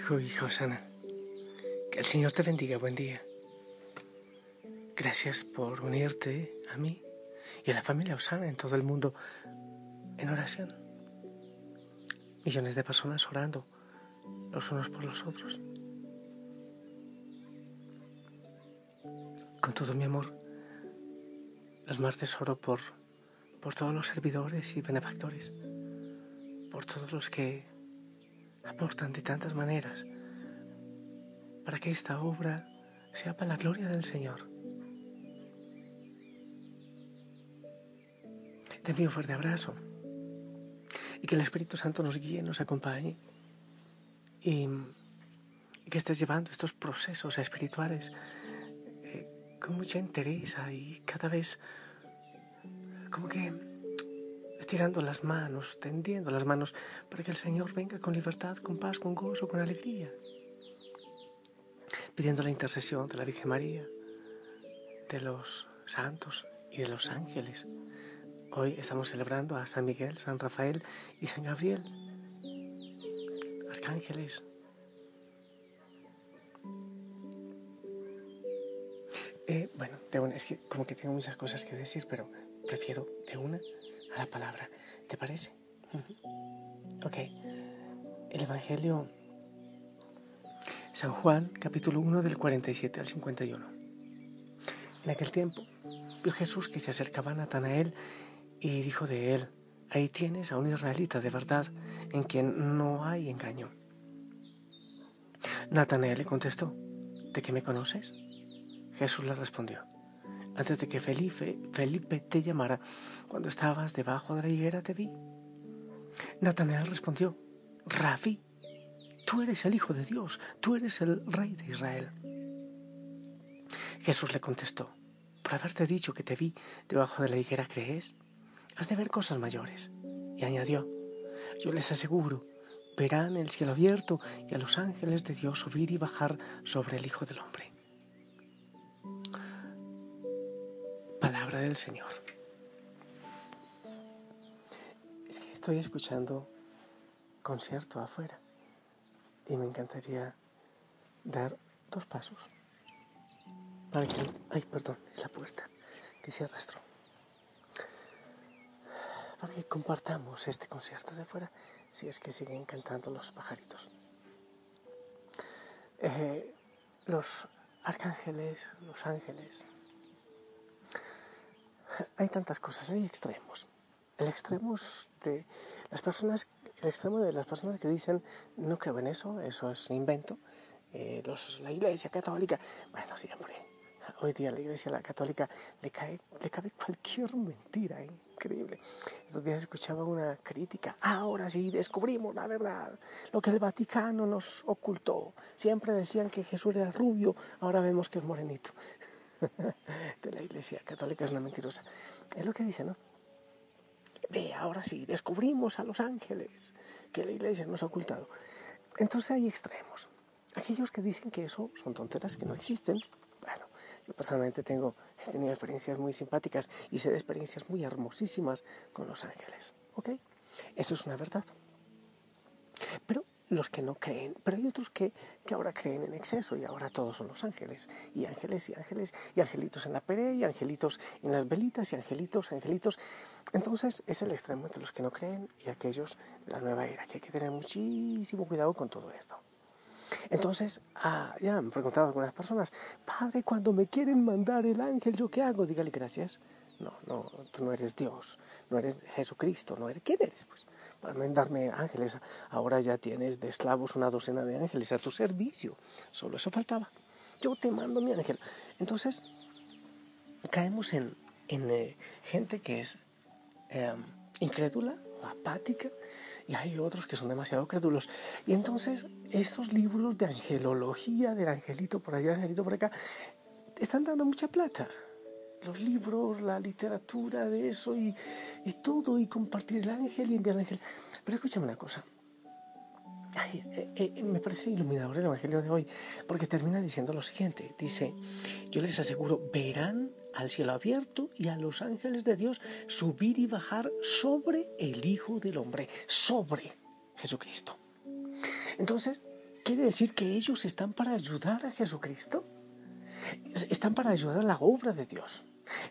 Hijo, hijo Sana, que el Señor te bendiga, buen día. Gracias por unirte a mí y a la familia Osana en todo el mundo en oración. Millones de personas orando los unos por los otros. Con todo mi amor, los martes oro por, por todos los servidores y benefactores, por todos los que aportan de tantas maneras para que esta obra sea para la gloria del Señor. Te envío un fuerte abrazo y que el Espíritu Santo nos guíe, nos acompañe y, que estés llevando estos procesos espirituales eh, con mucha entereza y cada vez como que estirando las manos, tendiendo las manos para que el Señor venga con libertad, con paz, con gozo, con alegría. Pidiendo la intercesión de la Virgen María, de los santos y de los ángeles. Hoy estamos celebrando a San Miguel, San Rafael y San Gabriel, arcángeles. Eh, bueno, de una, es que como que tengo muchas cosas que decir, pero prefiero de una a la palabra. ¿Te parece? Ok. El Evangelio San Juan, capítulo 1 del 47 al 51. En aquel tiempo vio Jesús que se acercaba a Natanael y dijo de él, ahí tienes a un israelita de verdad en quien no hay engaño. Natanael le contestó, ¿de qué me conoces? Jesús le respondió, antes de que Felipe, Felipe te llamara, cuando estabas debajo de la higuera te vi. Natanael respondió, Rafi, tú eres el Hijo de Dios, tú eres el Rey de Israel. Jesús le contestó, por haberte dicho que te vi debajo de la higuera, ¿crees? Has de ver cosas mayores. Y añadió, yo les aseguro, verán el cielo abierto y a los ángeles de Dios subir y bajar sobre el Hijo del Hombre. Del Señor. Es que estoy escuchando concierto afuera y me encantaría dar dos pasos para que... Ay, perdón, es la puerta que se arrastró. Para que compartamos este concierto de afuera si es que siguen cantando los pajaritos. Eh, los arcángeles, los ángeles, hay tantas cosas, hay extremos. El extremo de las personas, el extremo de las personas que dicen no creo en eso, eso es invento. Eh, los, la Iglesia Católica, bueno, siempre. Hoy día la Iglesia la Católica le cae, le cabe cualquier mentira, increíble. Estos días escuchaba una crítica. Ahora sí descubrimos la verdad, lo que el Vaticano nos ocultó. Siempre decían que Jesús era rubio, ahora vemos que es morenito. de la Iglesia Católica es una mentirosa. Es lo que dice, ¿no? Ve, ahora sí, descubrimos a los ángeles que la Iglesia nos ha ocultado. Entonces hay extremos. Aquellos que dicen que eso son tonteras que no existen. Bueno, yo personalmente tengo, he tenido experiencias muy simpáticas y sé de experiencias muy hermosísimas con los ángeles. ¿Ok? Eso es una verdad. Pero los que no creen, pero hay otros que, que, ahora creen en exceso y ahora todos son los ángeles, y ángeles y ángeles, y angelitos en la pared, y angelitos en las velitas, y angelitos, angelitos. Entonces es el extremo entre los que no creen y aquellos de la nueva era, que hay que tener muchísimo cuidado con todo esto. Entonces, ah, ya me han preguntado algunas personas, Padre, cuando me quieren mandar el ángel, ¿yo qué hago? Dígale gracias. No, no, tú no eres Dios, no eres Jesucristo, no eres, ¿quién eres? Pues para mandarme ángeles, ahora ya tienes de esclavos una docena de ángeles a tu servicio, solo eso faltaba. Yo te mando mi ángel. Entonces, caemos en, en eh, gente que es em, incrédula o apática, y hay otros que son demasiado crédulos. Y entonces estos libros de angelología, del angelito por allá, angelito por acá, están dando mucha plata. Los libros, la literatura de eso y, y todo, y compartir el ángel y enviar el ángel. Pero escúchame una cosa. Eh, eh, me parece iluminador el Evangelio de hoy, porque termina diciendo lo siguiente. Dice, yo les aseguro, verán al cielo abierto y a los ángeles de Dios subir y bajar sobre el Hijo del Hombre, sobre Jesucristo. Entonces, ¿quiere decir que ellos están para ayudar a Jesucristo? Están para ayudar a la obra de Dios.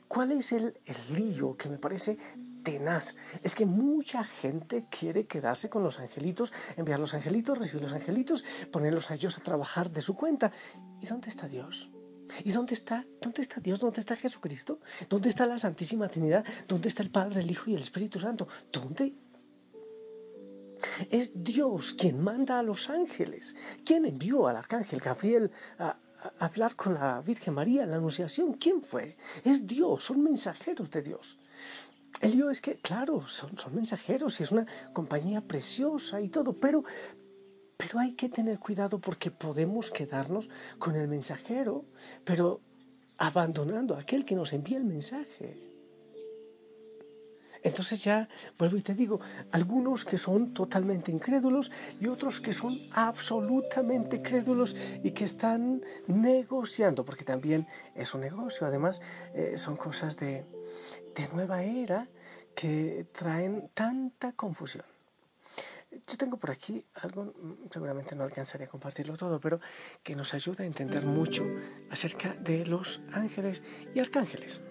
¿Cuál es el, el lío que me parece tenaz? Es que mucha gente quiere quedarse con los angelitos, enviar los angelitos, recibir los angelitos, ponerlos a ellos a trabajar de su cuenta. ¿Y dónde está Dios? ¿Y dónde está? ¿Dónde está Dios? ¿Dónde está Jesucristo? ¿Dónde está la Santísima Trinidad? ¿Dónde está el Padre, el Hijo y el Espíritu Santo? ¿Dónde? Es Dios quien manda a los ángeles. ¿Quién envió al arcángel Gabriel a, hablar con la Virgen María en la Anunciación? ¿Quién fue? Es Dios, son mensajeros de Dios. El lío es que, claro, son, son mensajeros y es una compañía preciosa y todo, pero, pero hay que tener cuidado porque podemos quedarnos con el mensajero, pero abandonando a aquel que nos envía el mensaje. Entonces ya vuelvo y te digo, algunos que son totalmente incrédulos y otros que son absolutamente crédulos y que están negociando, porque también es un negocio, además eh, son cosas de, de nueva era que traen tanta confusión. Yo tengo por aquí algo, seguramente no alcanzaré a compartirlo todo, pero que nos ayuda a entender mucho acerca de los ángeles y arcángeles.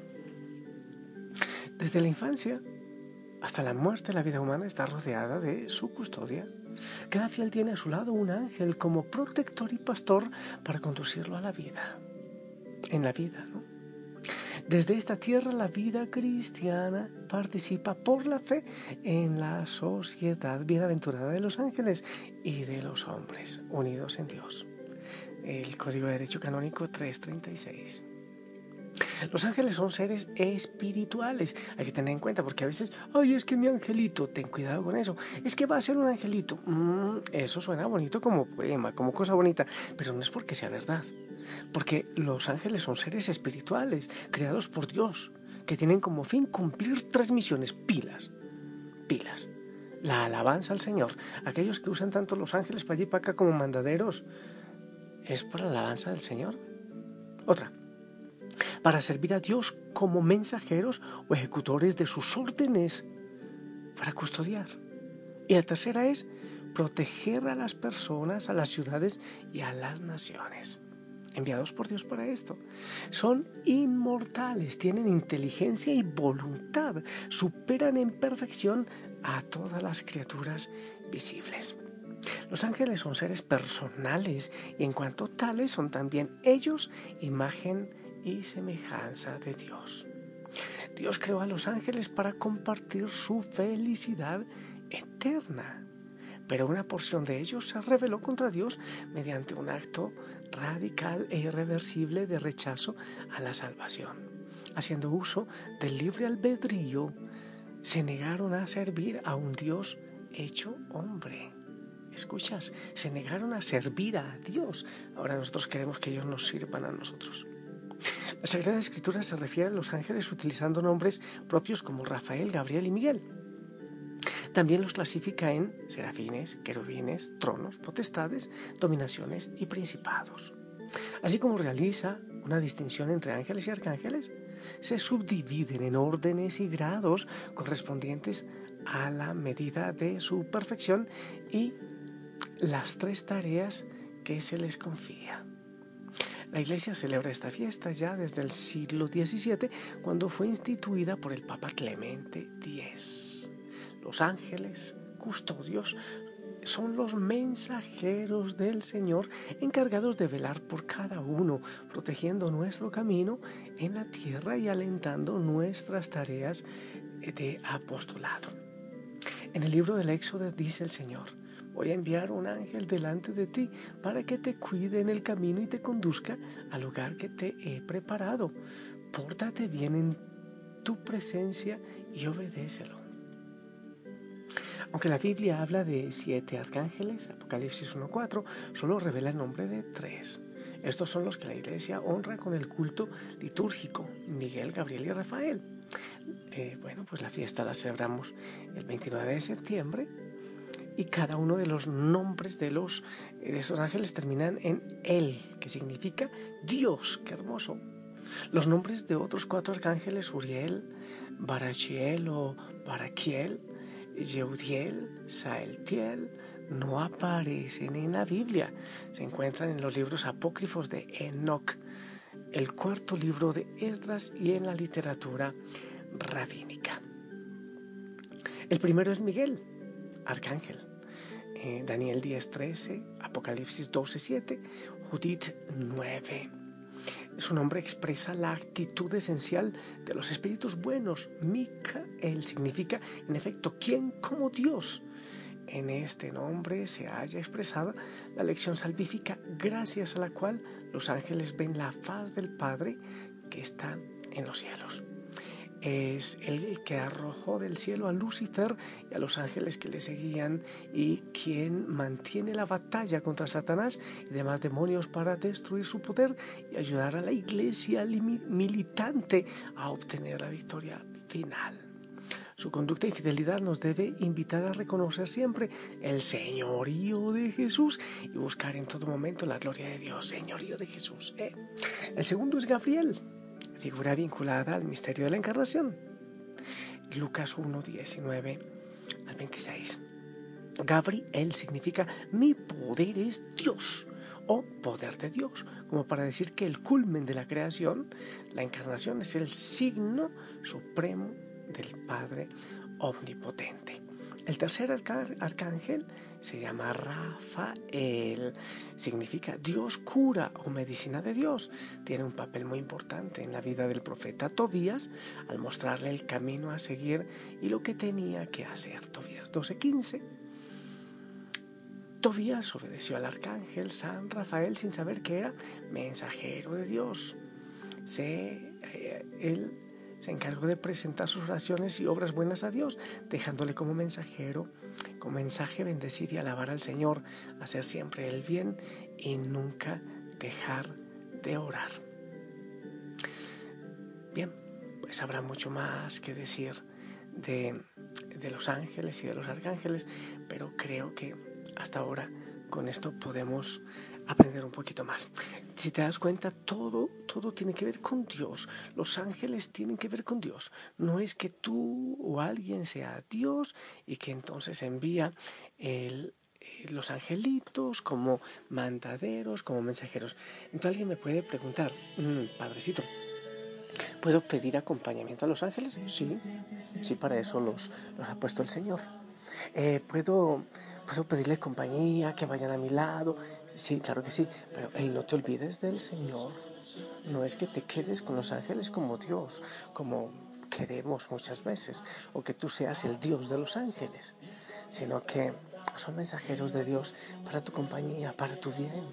Desde la infancia hasta la muerte, la vida humana está rodeada de su custodia. Cada fiel tiene a su lado un ángel como protector y pastor para conducirlo a la vida. En la vida, ¿no? Desde esta tierra la vida cristiana participa por la fe en la sociedad bienaventurada de los ángeles y de los hombres unidos en Dios. El Código de Derecho Canónico 336. Los ángeles son seres espirituales. Hay que tener en cuenta porque a veces, ay, es que mi angelito, ten cuidado con eso. Es que va a ser un angelito. Mm, eso suena bonito como poema, como cosa bonita, pero no es porque sea verdad. Porque los ángeles son seres espirituales, creados por Dios, que tienen como fin cumplir tres misiones, pilas, pilas. La alabanza al Señor. Aquellos que usan tanto los ángeles para allí y para acá como mandaderos, es por la alabanza del Señor. Otra, para servir a Dios como mensajeros o ejecutores de sus órdenes, para custodiar. Y la tercera es proteger a las personas, a las ciudades y a las naciones enviados por Dios para esto. Son inmortales, tienen inteligencia y voluntad, superan en perfección a todas las criaturas visibles. Los ángeles son seres personales y en cuanto tales son también ellos imagen y semejanza de Dios. Dios creó a los ángeles para compartir su felicidad eterna pero una porción de ellos se rebeló contra Dios mediante un acto radical e irreversible de rechazo a la salvación. Haciendo uso del libre albedrío, se negaron a servir a un Dios hecho hombre. Escuchas, se negaron a servir a Dios. Ahora nosotros queremos que ellos nos sirvan a nosotros. La Sagrada Escritura se refiere a los ángeles utilizando nombres propios como Rafael, Gabriel y Miguel. También los clasifica en serafines, querubines, tronos, potestades, dominaciones y principados. Así como realiza una distinción entre ángeles y arcángeles, se subdividen en órdenes y grados correspondientes a la medida de su perfección y las tres tareas que se les confía. La Iglesia celebra esta fiesta ya desde el siglo XVII, cuando fue instituida por el Papa Clemente X los ángeles custodios son los mensajeros del Señor encargados de velar por cada uno, protegiendo nuestro camino en la tierra y alentando nuestras tareas de apostolado. En el libro del Éxodo dice el Señor, voy a enviar un ángel delante de ti para que te cuide en el camino y te conduzca al lugar que te he preparado. Pórtate bien en tu presencia y obedécelo. Aunque la Biblia habla de siete arcángeles, Apocalipsis 1.4, solo revela el nombre de tres. Estos son los que la iglesia honra con el culto litúrgico, Miguel, Gabriel y Rafael. Eh, bueno, pues la fiesta la celebramos el 29 de septiembre y cada uno de los nombres de, los, de esos ángeles terminan en él, que significa Dios, qué hermoso. Los nombres de otros cuatro arcángeles, Uriel, Barachiel o Baraquiel, Yeudiel, Saeltiel, no aparecen en la Biblia. Se encuentran en los libros apócrifos de Enoch, el cuarto libro de Esdras y en la literatura rabínica. El primero es Miguel, arcángel. Eh, Daniel 10:13, Apocalipsis 12:7, Judith 9. Su nombre expresa la actitud esencial de los espíritus buenos. Micael significa, en efecto, ¿quién como Dios? En este nombre se haya expresada la lección salvífica gracias a la cual los ángeles ven la faz del Padre que está en los cielos es el que arrojó del cielo a Lucifer y a los ángeles que le seguían y quien mantiene la batalla contra Satanás y demás demonios para destruir su poder y ayudar a la iglesia militante a obtener la victoria final. Su conducta y fidelidad nos debe invitar a reconocer siempre el señorío de Jesús y buscar en todo momento la gloria de Dios, señorío de Jesús. ¿eh? El segundo es Gabriel figura vinculada al misterio de la encarnación. Lucas 1, 19 al 26. Gabriel significa mi poder es Dios o poder de Dios, como para decir que el culmen de la creación, la encarnación, es el signo supremo del Padre omnipotente. El tercer arcángel se llama Rafael. Significa Dios cura o medicina de Dios. Tiene un papel muy importante en la vida del profeta Tobías al mostrarle el camino a seguir y lo que tenía que hacer. Tobías 12:15. Tobías obedeció al arcángel San Rafael sin saber que era mensajero de Dios. Se, eh, él se encargó de presentar sus oraciones y obras buenas a Dios, dejándole como mensajero, como mensaje bendecir y alabar al Señor, hacer siempre el bien y nunca dejar de orar. Bien, pues habrá mucho más que decir de, de los ángeles y de los arcángeles, pero creo que hasta ahora con esto podemos aprender un poquito más. Si te das cuenta, todo, todo tiene que ver con Dios. Los ángeles tienen que ver con Dios. No es que tú o alguien sea Dios y que entonces envía eh, los angelitos como mandaderos, como mensajeros. Entonces alguien me puede preguntar, mm, Padrecito, ¿puedo pedir acompañamiento a los ángeles? Sí, sí, para eso los, los ha puesto el Señor. Eh, ¿Puedo puedo pedirle compañía, que vayan a mi lado. Sí, claro que sí, pero no te olvides del Señor. No es que te quedes con los ángeles como Dios, como queremos muchas veces, o que tú seas el Dios de los ángeles, sino que son mensajeros de Dios para tu compañía, para tu bien.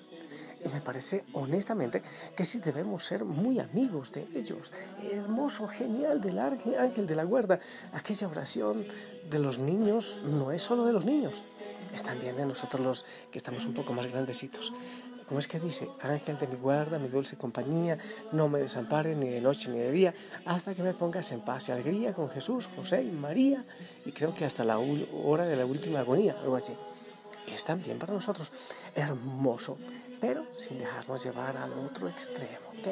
Y me parece honestamente que sí debemos ser muy amigos de ellos. Hermoso, genial del ángel de la guarda. Aquella oración de los niños no es solo de los niños, es también de nosotros los que estamos un poco más grandecitos. Como es que dice, ángel de mi guarda, mi dulce compañía, no me desampare ni de noche ni de día, hasta que me pongas en paz y alegría con Jesús, José y María, y creo que hasta la hora de la última agonía, algo así. Es también para nosotros hermoso, pero sin dejarnos llevar al otro extremo, ¿ok?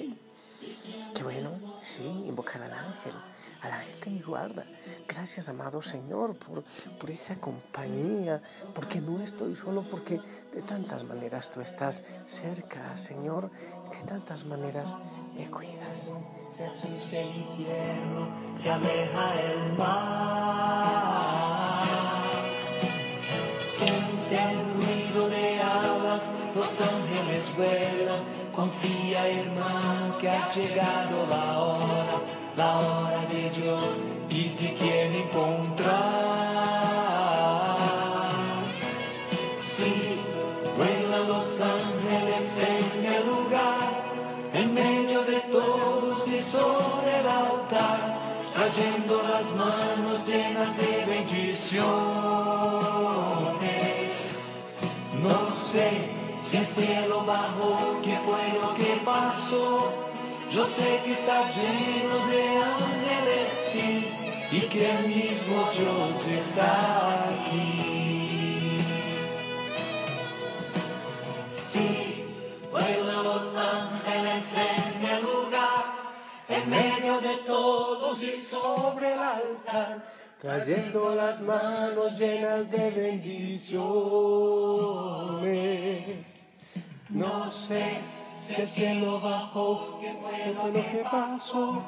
Qué bueno, sí, invocar al ángel, al ángel de mi guarda. Gracias, amado Señor, por, por esa compañía, porque no estoy solo, porque de tantas maneras tú estás cerca, Señor, de tantas maneras me cuidas. el infierno, se aleja el mar. De los ángeles vuelan. Confía, hermano, que ha llegado la hora, la hora de Dios y te quiere encontrar. Sí, vuelan los ángeles en el lugar, en medio de todos y sobre el altar, trayendo las manos llenas de bendiciones. No sé si el cielo bajó, qué fue lo que pasó. Yo sé que está lleno de ángeles, sí, y que el mismo Dios está aquí. Sí, vuelan los ángeles en el lugar, en medio de todos y sobre el altar, trayendo las manos llenas de bendiciones. No sé si el cielo bajó, qué fue lo que pasó.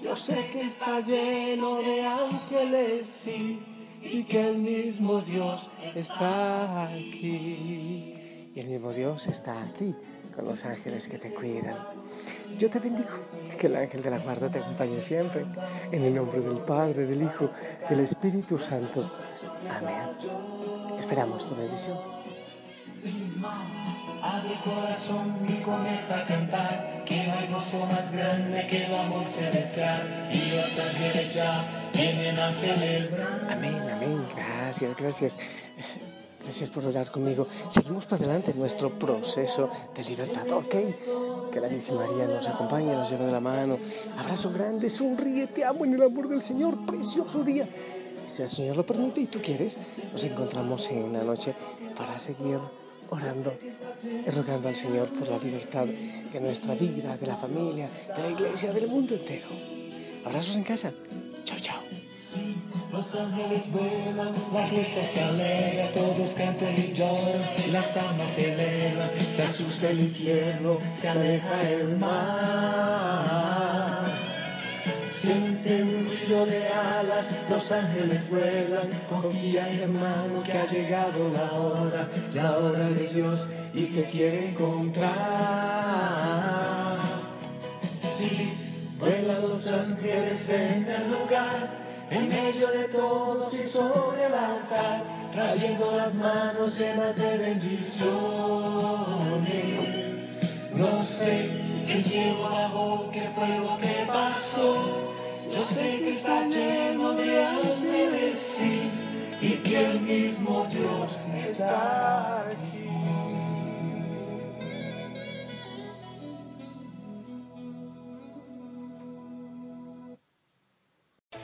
Yo sé que está lleno de ángeles, sí, y que el mismo Dios está aquí. Y el mismo Dios está aquí con los ángeles que te cuidan. Yo te bendigo, que el ángel de la guarda te acompañe siempre. En el nombre del Padre, del Hijo, del Espíritu Santo. Amén. Esperamos tu bendición. Abre el corazón y comienza a cantar que no hay gozo más grande que el amor celestial y los ángeles ya vienen a celebrar. Amén, amén. Gracias, gracias. Gracias por orar conmigo. Seguimos para adelante nuestro proceso de libertad, ¿ok? Que la Virgen María nos acompañe, nos lleve de la mano. Abrazo grande, sonríe, te amo en el amor del Señor. Precioso día. Si el Señor lo permite y tú quieres, nos encontramos en la noche para seguir orando y rogando al Señor por la libertad de nuestra vida, de la familia, de la iglesia, del mundo entero. Abrazos en casa. Chao, chao. Los ángeles vuelan, la iglesia se alegra, todos cantan y lloran, las almas se elevan, se asusta el infierno, se aleja el mar. Siente un ruido de alas, los ángeles vuelan, confía hermano que ha llegado la hora, la hora de Dios y que quiere encontrar. Sí, vuelan los ángeles en el lugar en medio de todos y sobre el altar, trayendo las manos llenas de bendiciones. No sé si el cielo bajó, qué fue lo que pasó. Yo sé que está lleno de ángeles, sí, y que el mismo Dios está aquí.